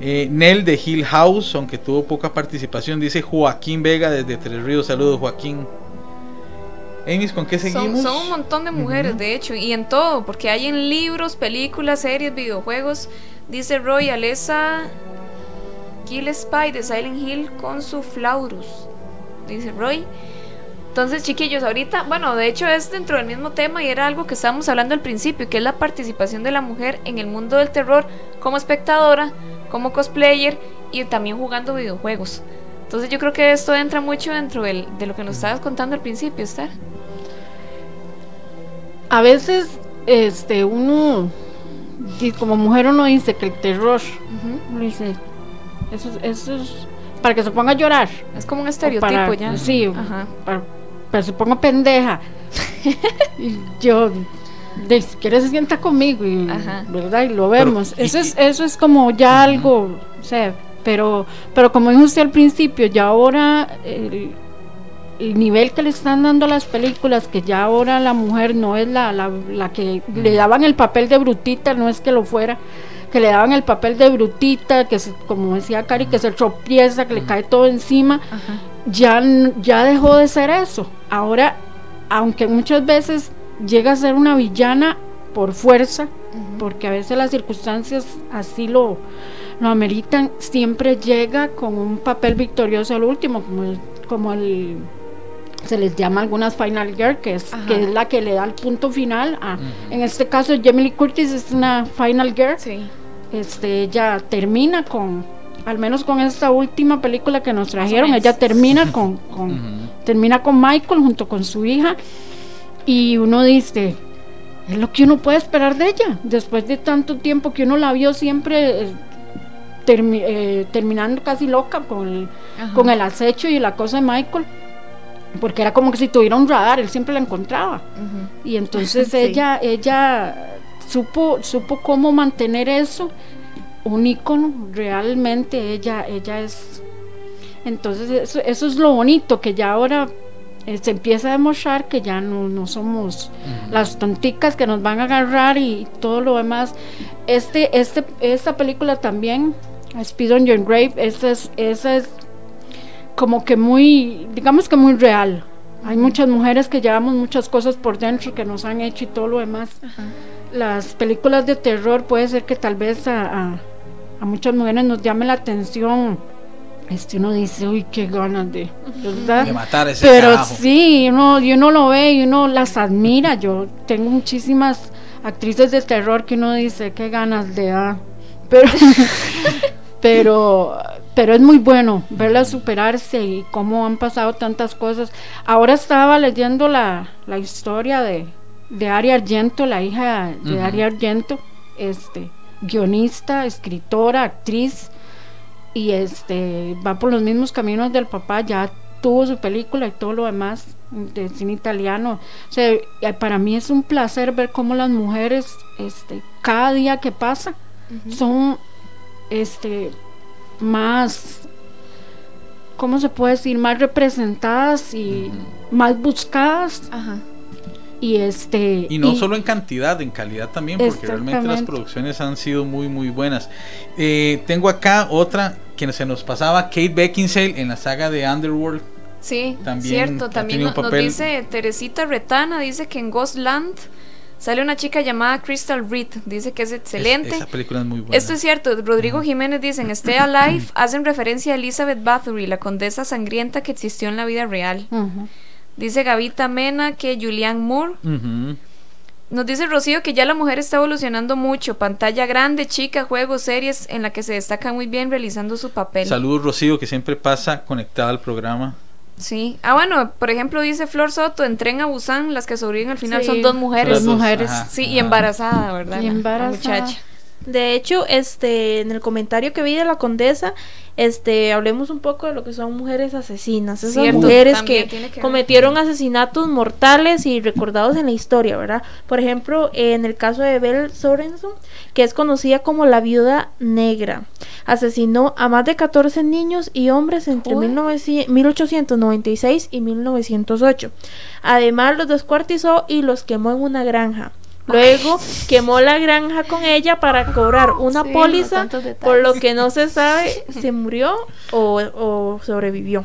Eh, Nel de Hill House, aunque tuvo poca participación, dice Joaquín Vega desde Tres Ríos. Saludos, Joaquín. Amis, ¿con qué seguimos? son un montón de mujeres, de hecho, y en todo, porque hay en libros, películas, series, videojuegos. Dice Roy Alessa Gillespie de Silent Hill con su Flaurus. Dice Roy. Entonces, chiquillos, ahorita, bueno, de hecho es dentro del mismo tema y era algo que estábamos hablando al principio, que es la participación de la mujer en el mundo del terror como espectadora, como cosplayer y también jugando videojuegos. Entonces yo creo que esto entra mucho dentro del- de lo que nos estabas contando al principio, Esther. a veces este uno como mujer uno dice que el terror uno dice eso, es- eso es para que se ponga a llorar Es como un estereotipo para- ya. sí Ajá. para, que se ponga pendeja. Y yo de si quiere se sienta conmigo y verdad y lo Pero, vemos. y- eso es eso es como ya algo o sea pero pero como dijo usted al principio ya ahora el, el nivel que le están dando a las películas, que ya ahora la mujer no es la, la, la que le daban el papel de brutita, no es que lo fuera, que le daban el papel de brutita, que se, como decía Cari, que se tropieza, que le cae todo encima. Ajá. Ya, n- ya dejó de ser eso. Ahora, aunque muchas veces llega a ser una villana por fuerza, porque a veces las circunstancias así lo, lo ameritan, siempre llega con un papel victorioso al último, como el, como el se les llama algunas Final Girl, que es, Ajá. que es la que le da el punto final. a- En este caso, Jamie Lee Curtis es una Final Girl. Sí. Este, ella termina con, al menos con esta última película que nos trajeron, ella termina con, con- termina con Michael junto con su hija y uno dice, es lo que uno puede esperar de ella, después de tanto tiempo que uno la vio siempre eh, termi- eh, terminando casi loca con el, Ajá. con el acecho y la cosa de Michael. Porque era como que si tuviera un radar, él siempre la encontraba. Y entonces Sí. ella, ella supo, supo cómo mantener eso, un ícono, realmente ella, ella es. Entonces eso, eso es lo bonito, que ya ahora eh, se empieza a demostrar que ya no, no somos las tonticas que nos van a agarrar y todo lo demás. Este, este, esta película también, Speed on Your Grave, esa es, esa es como que muy, digamos que muy real. Hay muchas mujeres que llevamos muchas cosas por dentro que nos han hecho y todo lo demás. Las películas de terror puede ser que tal vez a, a- a muchas mujeres nos llame la atención. Este uno dice, uy, qué ganas de, ¿verdad? De matar ese Pero carajo. sí, uno, y uno lo ve y uno las admira. Yo tengo muchísimas actrices de terror que uno dice, qué ganas de dar. Pero, pero, pero es muy bueno verlas superarse y cómo han pasado tantas cosas. Ahora estaba leyendo la, la historia de, de Ari Argento, la hija de Ujú. Ari Argento, este, guionista, escritora, actriz y este va por los mismos caminos del papá, ya tuvo su película y todo lo demás de cine italiano. O sea, eh, para mí es un placer ver cómo las mujeres, este, cada día que pasa, son este más ¿cómo se puede decir? más representadas y más buscadas Ajá. Y este Y no solo en cantidad, en calidad también, porque realmente las producciones han sido muy, muy buenas. Eh, tengo acá otra que se nos pasaba, Kate Beckinsale en la saga de Underworld. Sí, También cierto. También nos dice Teresita Retana, dice que en Ghostland sale una chica llamada Crystal Reed, dice que es excelente. Es- esa película es muy buena. Esto es cierto, Rodrigo Jiménez dice en Stay Alive hacen referencia a Elizabeth Bathory, la condesa sangrienta que existió en la vida real. Dice Gavita Mena que Julianne Moore. Ujú. Nos dice Rocío que ya la mujer está evolucionando mucho, pantalla grande, chica, juegos, series en la que se destaca muy bien realizando su papel. Saludos Rocío, que siempre pasa conectada al programa. Sí. Ah, bueno, por ejemplo, dice Flor Soto, en Tren a Busan, las que sobreviven al final Sí, son dos mujeres. dos, mujeres. ajá, Sí, y ajá. embarazada, ¿verdad? Y La- la embarazada. muchacha. De hecho, este, en el comentario que vi de la condesa, este, hablemos un poco de lo que son mujeres asesinas, esas Cierto, mujeres que cometieron asesinatos mortales y recordados en la historia, ¿verdad? Por ejemplo, en el caso de Belle Sorenson, que es conocida como la viuda negra, asesinó a más de 14 niños y hombres entre Joder. 1900 1896 y 1908. Además, los descuartizó y los quemó en una granja. Luego quemó la granja con ella para cobrar una Sí, póliza, por lo que no se sabe si murió o, o sobrevivió.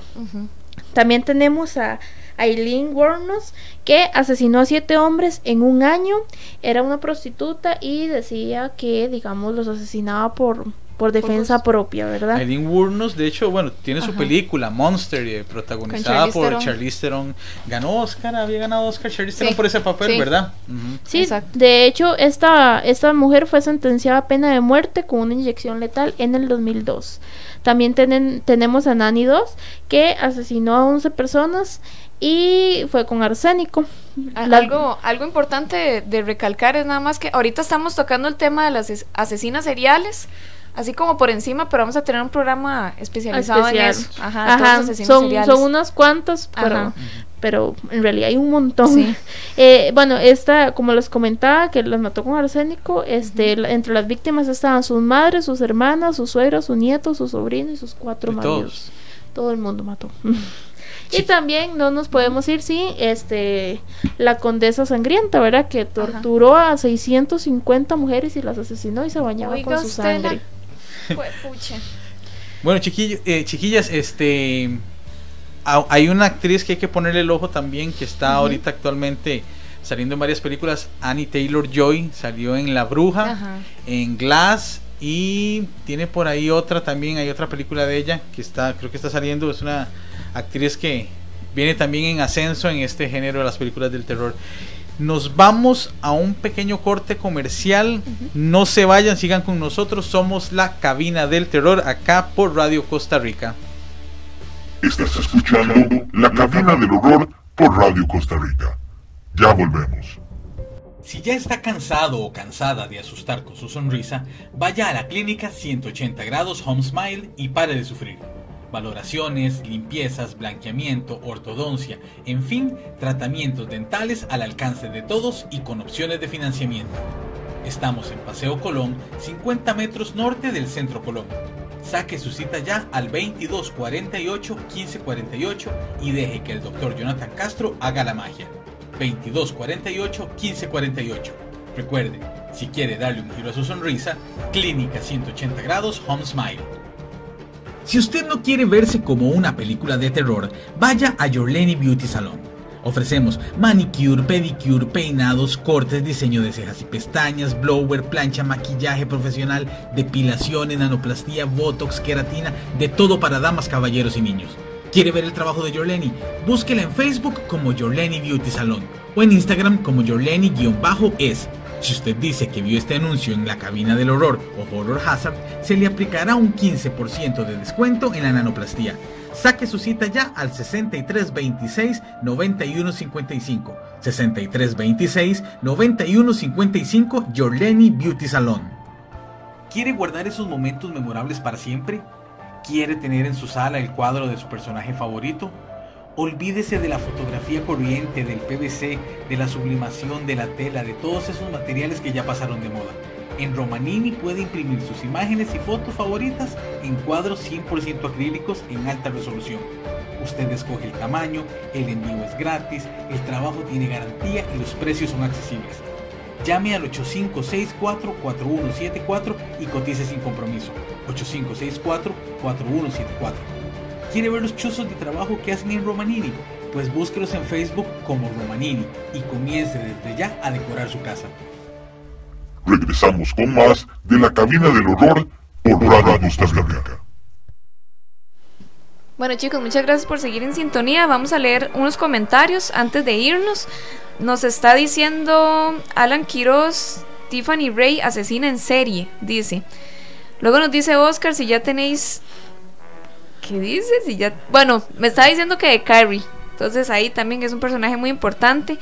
También tenemos a Aileen Wuornos, que asesinó a siete hombres en un año. Era una prostituta y decía que, digamos, los asesinaba por, por defensa propia, ¿verdad? Aileen Wuornos, de hecho, bueno, tiene su Ajá. película Monster, eh, protagonizada Charlize por Theron. Charlize Theron. Ganó Oscar, había ganado Oscar Charlize Theron Sí, por ese papel, sí. ¿verdad? Sí, Exacto. de hecho, esta, esta mujer fue sentenciada a pena de muerte con una inyección letal en el 2002. También tenen- tenemos a Nani 2, que asesinó a 11 personas y fue con arsénico. La- Algo, algo importante de, de recalcar es nada más que ahorita estamos tocando el tema de las as- asesinas seriales, así como por encima, pero vamos a tener un programa especializado especial. en eso. Ajá, Ajá, todos los asesinos son, son unas cuantas, pero, Ajá. pero en realidad hay un montón. Sí. Eh, bueno, esta, como les comentaba, que las mató con arsénico, este, la- entre las víctimas estaban sus madres, sus hermanas, sus suegros, sus nietos, sus sobrinos y sus cuatro Y maridos. todos. Todo el mundo mató. Y también no nos podemos ir sin este la condesa sangrienta, ¿verdad? Que torturó a 650 mujeres y las asesinó y se bañaba Oiga con su usted la- Bueno, chiquillo, eh, chiquillas, este. a- hay una actriz que hay que ponerle el ojo también, que está ahorita actualmente saliendo en varias películas. Annie Taylor Joy salió en La Bruja, Ajá. en Glass y tiene por ahí otra también. Hay otra película de ella que está, creo que está saliendo. Es una actriz que viene también en ascenso en este género de las películas del terror. Nos vamos a un pequeño corte comercial. No se vayan, sigan con nosotros. Somos la cabina del terror acá por Radio Costa Rica. Estás escuchando La Cabina del Horror por Radio Costa Rica. Ya volvemos. Si ya está cansado o cansada de asustar con su sonrisa, vaya a la clínica 180 grados Home Smile y pare de sufrir. Valoraciones, limpiezas, blanqueamiento, ortodoncia, en fin, tratamientos dentales al alcance de todos y con opciones de financiamiento. Estamos en Paseo Colón, 50 metros norte del Centro Colón. Saque su cita ya al 2248-1548 y deje que el doctor Jonathan Castro haga la magia. 2248-1548. Recuerde, si quiere darle un giro a su sonrisa, Clínica 180 grados Home Smile. Si usted no quiere verse como una película de terror, vaya a Your Lenny Beauty Salon. Ofrecemos manicure, pedicure, peinados, cortes, diseño de cejas y pestañas, blower, plancha, maquillaje profesional, depilaciones, nanoplastía, botox, queratina, de todo para damas, caballeros y niños. ¿Quiere ver el trabajo de Yorleni? Búsquela en Facebook como Yorleni Beauty Salon o en Instagram como Yorleni-es. Si usted dice que vio este anuncio en la cabina del horror o Horror Hazard, se le aplicará un 15% de descuento en la nanoplastía. Saque su cita ya al 6326 9155. 6326 9155 Yorleni Beauty Salon. ¿Quiere guardar esos momentos memorables para siempre? ¿Quiere tener en su sala el cuadro de su personaje favorito? Olvídese de la fotografía corriente, del PVC, de la sublimación, de la tela, de todos esos materiales que ya pasaron de moda. En Romanini puede imprimir sus imágenes y fotos favoritas en cuadros 100% acrílicos en alta resolución. Usted escoge el tamaño, el envío es gratis, el trabajo tiene garantía y los precios son accesibles. Llame al 8564-4174 y cotice sin compromiso. 8564-4174. ¿Quiere ver los chuzos de trabajo que hacen en Romanini? Pues búsquelos en Facebook como Romanini y comience desde ya a decorar su casa. Regresamos con más de La Cabina del Horror por Radio Costa Rica. Bueno chicos, muchas gracias por seguir en sintonía. Vamos a leer unos comentarios antes de irnos. Nos está diciendo Alan Quiroz, Tiffany Ray, asesina en serie, dice. Luego nos dice Oscar si ya tenéis... ¿Qué dice? Si ya... Bueno, me está diciendo que de Kyrie. Entonces ahí también es un personaje muy importante.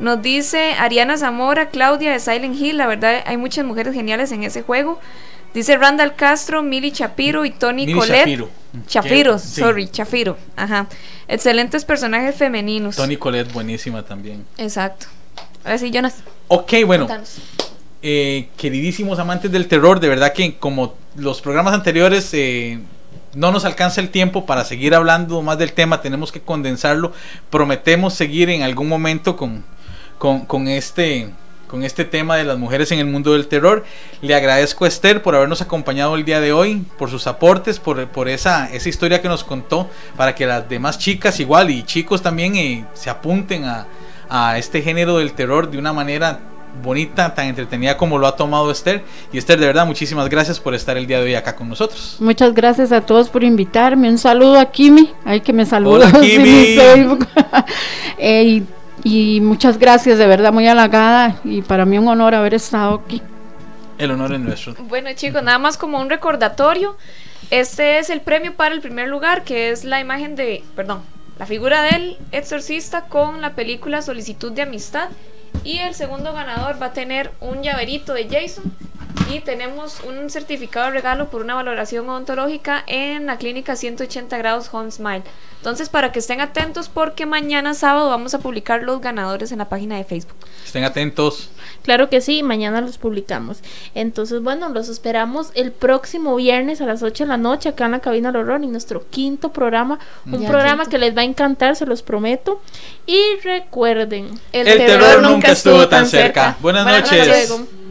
Nos dice Ariana Zamora, Claudia de Silent Hill. La verdad hay muchas mujeres geniales en ese juego. Dice Randall Castro, Mili Chapiro y Tony Mili Colette. Shapiro. Chafiro, sí. sorry, Chafiro. Ajá. Excelentes personajes femeninos. Tony Colette, buenísima también. Exacto. Ahora sí, Jonas. Ok, bueno, eh, queridísimos amantes del terror, de verdad que como los programas anteriores eh, no nos alcanza el tiempo para seguir hablando más del tema, tenemos que condensarlo. Prometemos seguir en algún momento con, con, este con este tema de las mujeres en el mundo del terror. Le agradezco a Esther por habernos acompañado el día de hoy, por sus aportes, por, por esa, esa historia que nos contó, para que las demás chicas igual y chicos también eh, se apunten a, a este género del terror de una manera bonita, tan entretenida como lo ha tomado Esther. Y Esther, de verdad, muchísimas gracias por estar el día de hoy acá con nosotros. Muchas gracias a todos por invitarme. Un saludo a Kimi. Ay, que me saludó Hola, en Kimi. Facebook. Eh, y, y muchas gracias, de verdad, muy halagada. Y para mí un honor haber estado aquí. El honor es nuestro. Bueno chicos, nada más como un recordatorio. Este es el premio para el primer lugar, que es la imagen de, perdón, la figura del exorcista con la película Solicitud de Amistad. Y el segundo ganador va a tener un llaverito de Jason. Y tenemos un certificado de regalo por una valoración odontológica en la clínica 180 grados Home Smile. Entonces, para que estén atentos, porque mañana sábado vamos a publicar los ganadores en la página de Facebook. Estén atentos. Claro que sí, mañana los publicamos. Entonces, bueno, los esperamos el próximo viernes a las 8 de la noche acá en la cabina del horror en nuestro quinto programa. Un Ya, programa quinto. que les va a encantar, se los prometo. Y recuerden, El, terror, nunca estuvo tan cerca. Buenas, Buenas noches. noches.